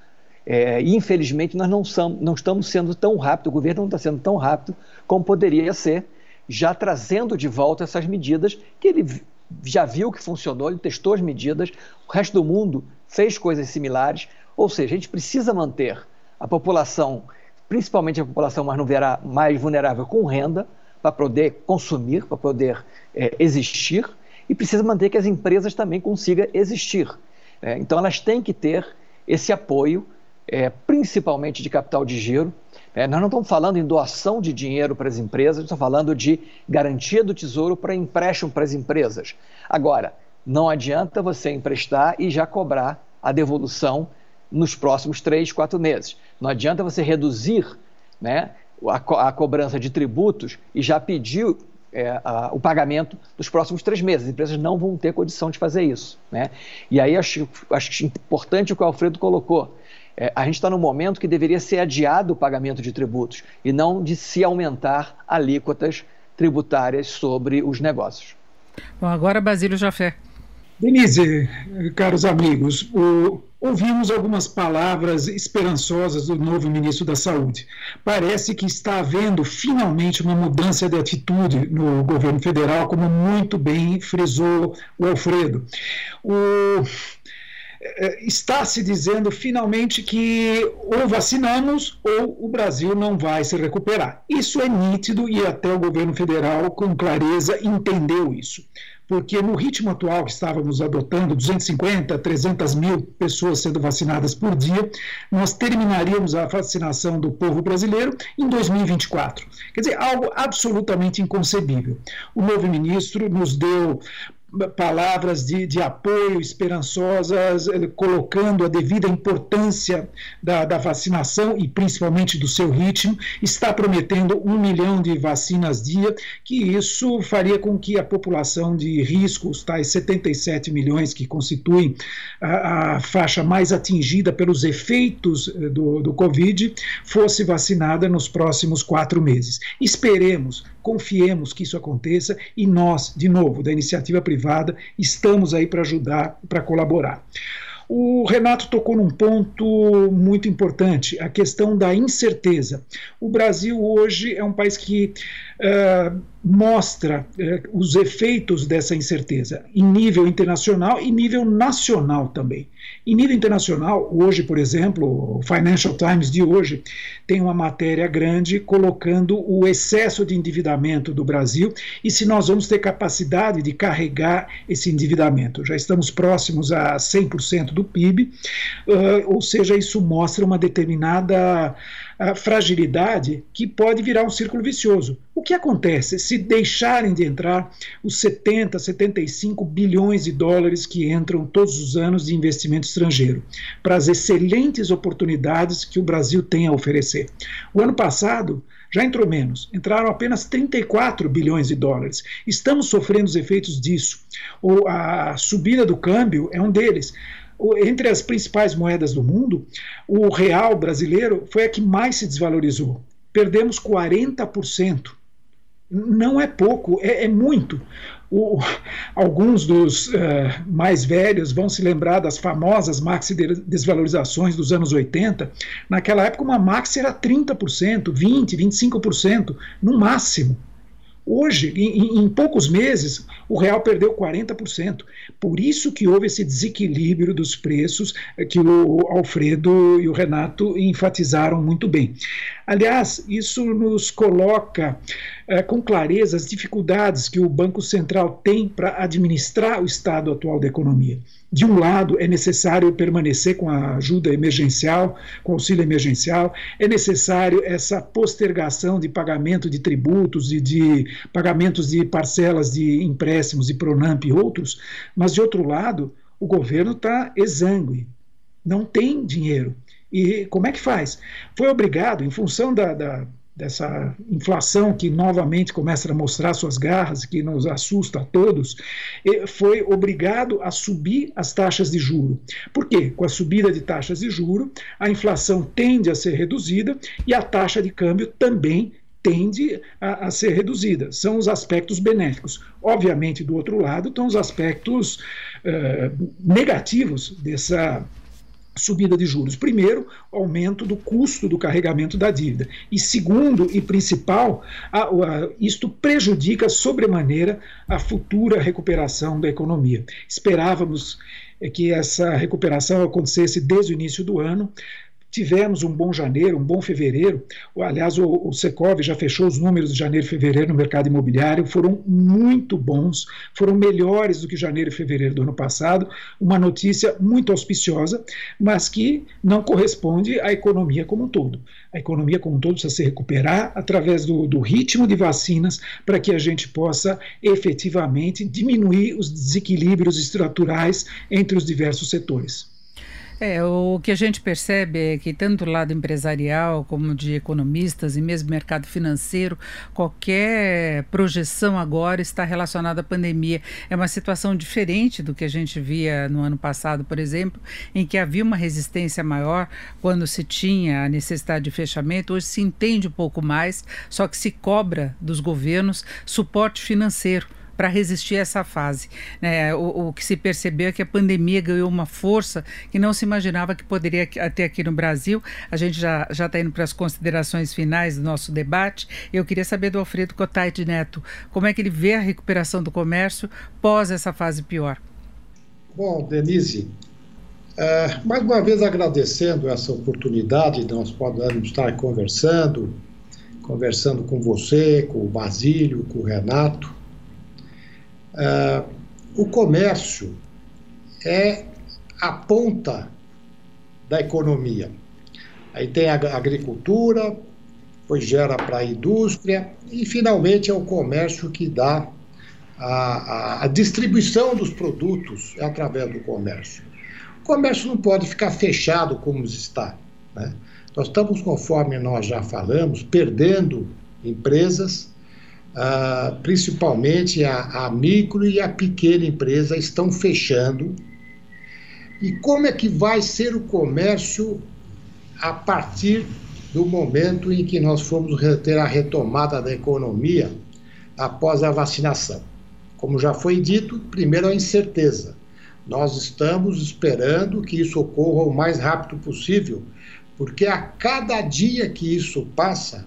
É, e infelizmente nós não, somos, não estamos sendo tão rápido, o governo não está sendo tão rápido como poderia ser, já trazendo de volta essas medidas que ele já viu que funcionou, ele testou as medidas, o resto do mundo fez coisas similares. Ou seja, a gente precisa manter a população, principalmente a população mais, mais vulnerável, com renda, para poder consumir, para poder é, existir, e precisa manter que as empresas também consigam existir. É, então, elas têm que ter esse apoio, é, principalmente de capital de giro. É, nós não estamos falando em doação de dinheiro para as empresas, estamos falando de garantia do tesouro para empréstimo para as empresas. Agora, não adianta você emprestar e já cobrar a devolução nos próximos três, quatro meses. Não adianta você reduzir né, a, co a cobrança de tributos e já pedir é, a, o pagamento dos próximos três meses. As empresas não vão ter condição de fazer isso. Né? E aí acho, acho importante o que o Alfredo colocou. É, a gente está no momento que deveria ser adiado o pagamento de tributos e não de se aumentar alíquotas tributárias sobre os negócios. Bom, agora Basílio Jafé. Denise, caros amigos, o, ouvimos algumas palavras esperançosas do novo ministro da Saúde. Parece que está havendo finalmente uma mudança de atitude no governo federal, como muito bem frisou o Alfredo. O está se dizendo finalmente que ou vacinamos ou o Brasil não vai se recuperar. Isso é nítido e até o governo federal, com clareza, entendeu isso porque no ritmo atual que estávamos adotando, 250, 300 mil pessoas sendo vacinadas por dia, nós terminaríamos a vacinação do povo brasileiro em 2024. Quer dizer, algo absolutamente inconcebível. O novo ministro nos deu palavras de, de apoio esperançosas, eh, colocando a devida importância da, da, vacinação e principalmente do seu ritmo, está prometendo um milhão de vacinas dia, que isso faria com que a população de risco, os tais 77 milhões que constituem a, a faixa mais atingida pelos efeitos eh, do, do Covid, fosse vacinada nos próximos quatro meses. Esperemos, confiemos que isso aconteça e nós, de novo, da iniciativa privada, estamos aí para ajudar, para colaborar. O Renato tocou num ponto muito importante, a questão da incerteza. O Brasil hoje é um país que uh, mostra uh, os efeitos dessa incerteza em nível internacional e nível nacional também. Em nível internacional, hoje, por exemplo, o Financial Times de hoje tem uma matéria grande colocando o excesso de endividamento do Brasil e se nós vamos ter capacidade de carregar esse endividamento. Já estamos próximos a 100% do PIB, uh, ou seja, isso mostra uma determinada a fragilidade que pode virar um círculo vicioso. O que acontece se deixarem de entrar os 70, 75 bilhões de dólares que entram todos os anos de investimento estrangeiro para as excelentes oportunidades que o Brasil tem a oferecer? O ano passado, já entrou menos, entraram apenas 34 bilhões de dólares. Estamos sofrendo os efeitos disso. Ou a subida do câmbio é um deles entre as principais moedas do mundo, o real brasileiro foi a que mais se desvalorizou. Perdemos 40%. Não é pouco, é, é muito. O, alguns dos uh, mais velhos vão se lembrar das famosas maxi desvalorizações dos anos 80. Naquela época, uma maxi era 30%, 20%, 25%, no máximo. Hoje, em, em, poucos meses, o real perdeu 40%. Por isso que houve esse desequilíbrio dos preços eh, que o Alfredo e o Renato enfatizaram muito bem. Aliás, isso nos coloca é, com clareza as dificuldades que o Banco Central tem para administrar o estado atual da economia. De um lado, é necessário permanecer com a ajuda emergencial, com o auxílio emergencial, é necessário essa postergação de pagamento de tributos e de pagamentos de parcelas de empréstimos e Pronamp e outros, mas de outro lado, o governo está exangue, não tem dinheiro. E como é que faz? Foi obrigado, em função da, da dessa inflação que novamente começa a mostrar suas garras, que nos assusta a todos, foi obrigado a subir as taxas de juro. Por quê? Com a subida de taxas de juro, a inflação tende a ser reduzida e a taxa de câmbio também tende a, a, ser reduzida. São os aspectos benéficos. Obviamente, do outro lado, estão os aspectos uh, negativos dessa subida de juros. Primeiro, aumento do custo do carregamento da dívida. E segundo e principal, a, a, isto prejudica sobremaneira a futura recuperação da economia. Esperávamos eh, que essa recuperação acontecesse desde o início do ano, Tivemos um bom janeiro, um bom fevereiro. Aliás, o, o Secov já fechou os números de janeiro e fevereiro no mercado imobiliário, foram muito bons, foram melhores do que janeiro e fevereiro do ano passado. Uma notícia muito auspiciosa, mas que não corresponde à economia como um todo. A economia como um todo precisa se recuperar através do, do ritmo de vacinas para que a gente possa efetivamente diminuir os desequilíbrios estruturais entre os diversos setores. É, o que a gente percebe é que tanto do lado empresarial como de economistas e mesmo mercado financeiro, qualquer projeção agora está relacionada à pandemia. É uma situação diferente do que a gente via no ano passado, por exemplo, em que havia uma resistência maior quando se tinha a necessidade de fechamento. Hoje se entende um pouco mais, só que se cobra dos governos suporte financeiro para resistir a essa fase. Né? O, o, que se percebeu é que a pandemia ganhou uma força que não se imaginava que poderia ter aqui no Brasil. A gente já está indo para as considerações finais do nosso debate. Eu queria saber do Alfredo Cotai Neto como é que ele vê a recuperação do comércio pós essa fase pior. Bom, Denise, uh, mais uma vez agradecendo essa oportunidade de nós podermos estar conversando, conversando com você, com o Basílio, com o Renato. Uh, o comércio é a ponta da economia. Aí tem a agricultura, depois gera para a indústria e finalmente é o comércio que dá a, a, a, distribuição dos produtos é através do comércio. O comércio não pode ficar fechado como está. Né? Nós estamos, conforme nós já falamos, perdendo empresas, uh, principalmente a, a micro e a pequena empresa, estão fechando. E como é que vai ser o comércio a partir do momento em que nós formos ter a retomada da economia após a vacinação? Como já foi dito, primeiro a incerteza. Nós estamos esperando que isso ocorra o mais rápido possível, porque a cada dia que isso passa,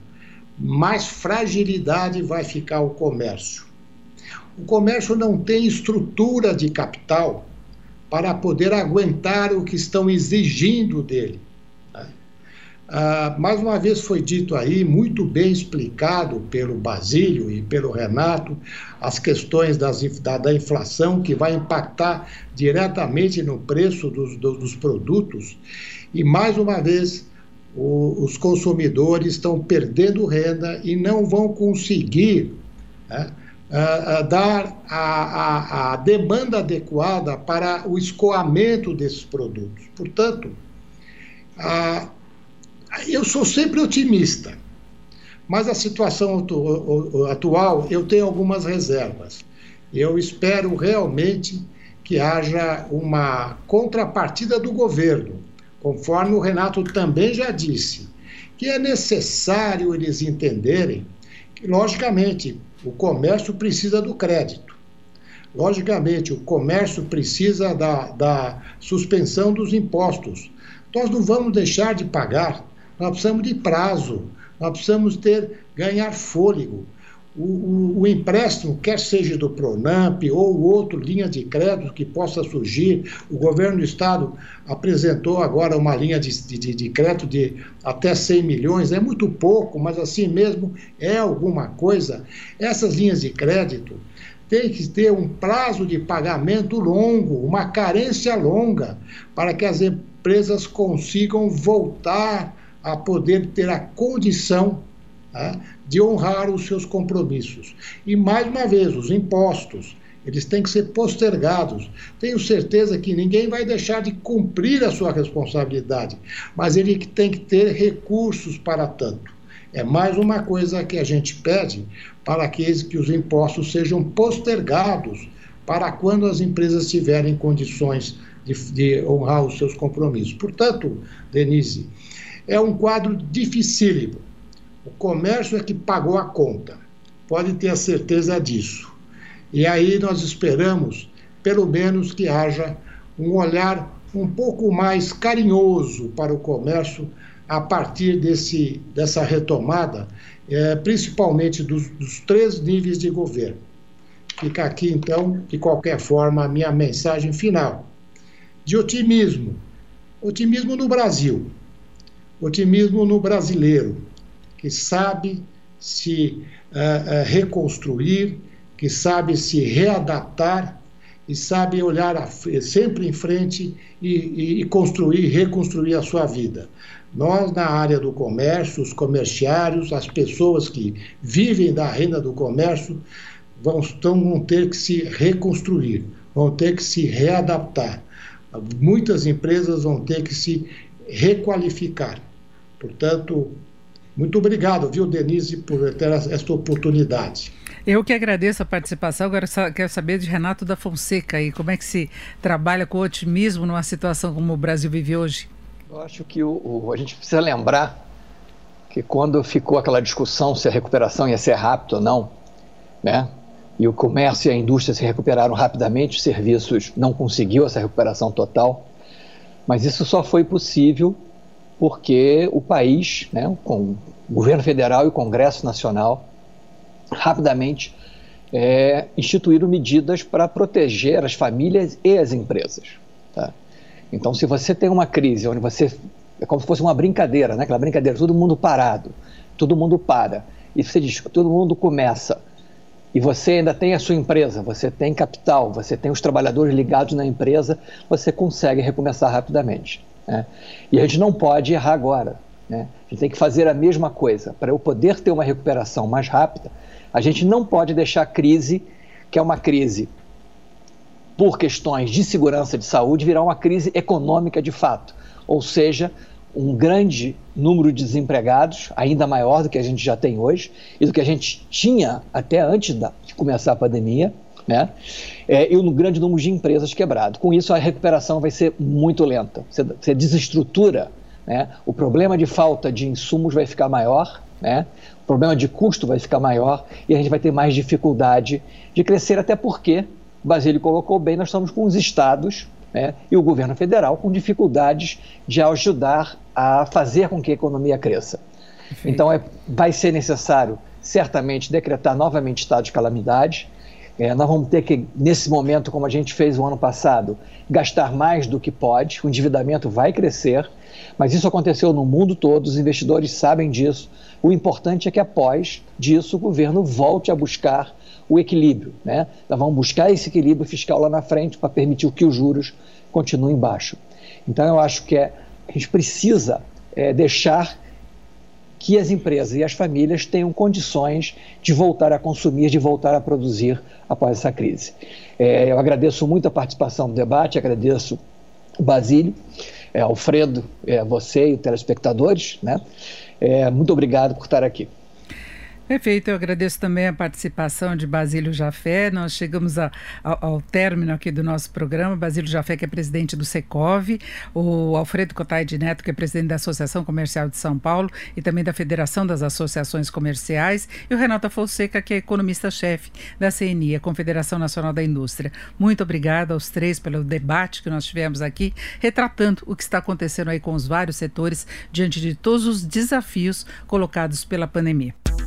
mais fragilidade vai ficar o comércio. O comércio não tem estrutura de capital para poder aguentar o que estão exigindo dele. Né? Ah, mais uma vez foi dito aí, muito bem explicado pelo Basílio e pelo Renato, as questões das, da, da, inflação que vai impactar diretamente no preço dos, dos, dos produtos. E mais uma vez, o, os consumidores estão perdendo renda e não vão conseguir né, a, a dar a, a, demanda adequada para o escoamento desses produtos. Portanto, eu sou sempre otimista, mas a situação atu, atual eu tenho algumas reservas. Eu espero realmente que haja uma contrapartida do governo conforme o Renato também já disse, que é necessário eles entenderem que, logicamente, o comércio precisa do crédito. Logicamente, o comércio precisa da, da suspensão dos impostos. Nós não vamos deixar de pagar, nós precisamos de prazo, nós precisamos ter ganhar fôlego o, o, o, empréstimo, quer seja do Pronamp ou outro linha de crédito que possa surgir, o governo do estado apresentou agora uma linha de, de, de crédito de até 100 milhões, é muito pouco, mas assim mesmo é alguma coisa. Essas linhas de crédito têm que ter um prazo de pagamento longo, uma carência longa, para que as empresas consigam voltar a poder ter a condição tá? de honrar os seus compromissos. E, mais uma vez, os impostos. Eles têm que ser postergados. Tenho certeza que ninguém vai deixar de cumprir a sua responsabilidade, mas ele tem que ter recursos para tanto. É mais uma coisa que a gente pede para que, que os impostos sejam postergados para quando as empresas tiverem condições de, de honrar os seus compromissos. Portanto, Denise, é um quadro dificílimo. O comércio é que pagou a conta, pode ter a certeza disso. E aí nós esperamos, pelo menos, que haja um olhar um pouco mais carinhoso para o comércio a partir desse, dessa retomada, é, principalmente dos, dos três níveis de governo. Fica aqui, então, de qualquer forma, a minha mensagem final de otimismo. Otimismo no Brasil, otimismo no brasileiro, que sabe se uh, uh, reconstruir, que sabe se readaptar e sabe olhar a, sempre em frente e, e, e construir, reconstruir a sua vida. Nós, na área do comércio, os comerciários, as pessoas que vivem da renda do comércio, vão, vão ter que se reconstruir, vão ter que se readaptar. Muitas empresas vão ter que se requalificar. Portanto, muito obrigado, viu, Denise, por ter esta oportunidade. Eu que agradeço a participação. Agora quero saber de Renato da Fonseca aí, como é que se trabalha com otimismo numa situação como o Brasil vive hoje? Eu acho que o, o, a gente precisa lembrar que quando ficou aquela discussão se a recuperação ia ser rápida ou não, né? E o comércio e a indústria se recuperaram rapidamente, os serviços não conseguiu essa recuperação total, mas isso só foi possível porque o país, né, com o governo federal e o Congresso Nacional, rapidamente é, instituíram medidas para proteger as famílias e as empresas. Tá? Então, se você tem uma crise onde você. É como se fosse uma brincadeira, né? aquela brincadeira, todo mundo parado, todo mundo para, e você diz, todo mundo começa, e você ainda tem a sua empresa, você tem capital, você tem os trabalhadores ligados na empresa, você consegue recomeçar rapidamente. Né? E a gente não pode errar agora. Né? A gente tem que fazer a mesma coisa. Para eu poder ter uma recuperação mais rápida, a gente não pode deixar a crise, que é uma crise por questões de segurança de saúde, virar uma crise econômica de fato. Ou seja, um grande número de desempregados, ainda maior do que a gente já tem hoje, e do que a gente tinha até antes de começar a pandemia, né? É, e um grande número de empresas quebradas. Com isso, a recuperação vai ser muito lenta. Você, você desestrutura, né? o problema de falta de insumos vai ficar maior, né? o problema de custo vai ficar maior e a gente vai ter mais dificuldade de crescer, até porque, o Basílio colocou bem, nós estamos com os estados né? e o governo federal com dificuldades de ajudar a fazer com que a economia cresça. Então, é, vai ser necessário, certamente, decretar novamente estado de calamidade, é, nós vamos ter que, nesse momento, como a gente fez o ano passado, gastar mais do que pode, o endividamento vai crescer, mas isso aconteceu no mundo todo, os investidores sabem disso. O importante é que, após disso, o governo volte a buscar o equilíbrio. Né? Nós vamos buscar esse equilíbrio fiscal lá na frente para permitir que os juros continuem baixos. Então, eu acho que é, a gente precisa é, deixar que as empresas e as famílias tenham condições de voltar a consumir, de voltar a produzir após essa crise. É, eu agradeço muito a participação no debate, agradeço o Basílio, é, Alfredo, é, você e os telespectadores. Né? É, muito obrigado por estar aqui. Perfeito, eu agradeço também a participação de Basílio Jafé. Nós chegamos a, ao, ao, término aqui do nosso programa. Basílio Jafé, que é presidente do Secov, o Alfredo Cotai de Neto, que é presidente da Associação Comercial de São Paulo e também da Federação das Associações Comerciais, e o Renata Fonseca, que é economista-chefe da CNI, a Confederação Nacional da Indústria. Muito obrigada aos três pelo debate que nós tivemos aqui, retratando o que está acontecendo aí com os vários setores diante de todos os desafios colocados pela pandemia.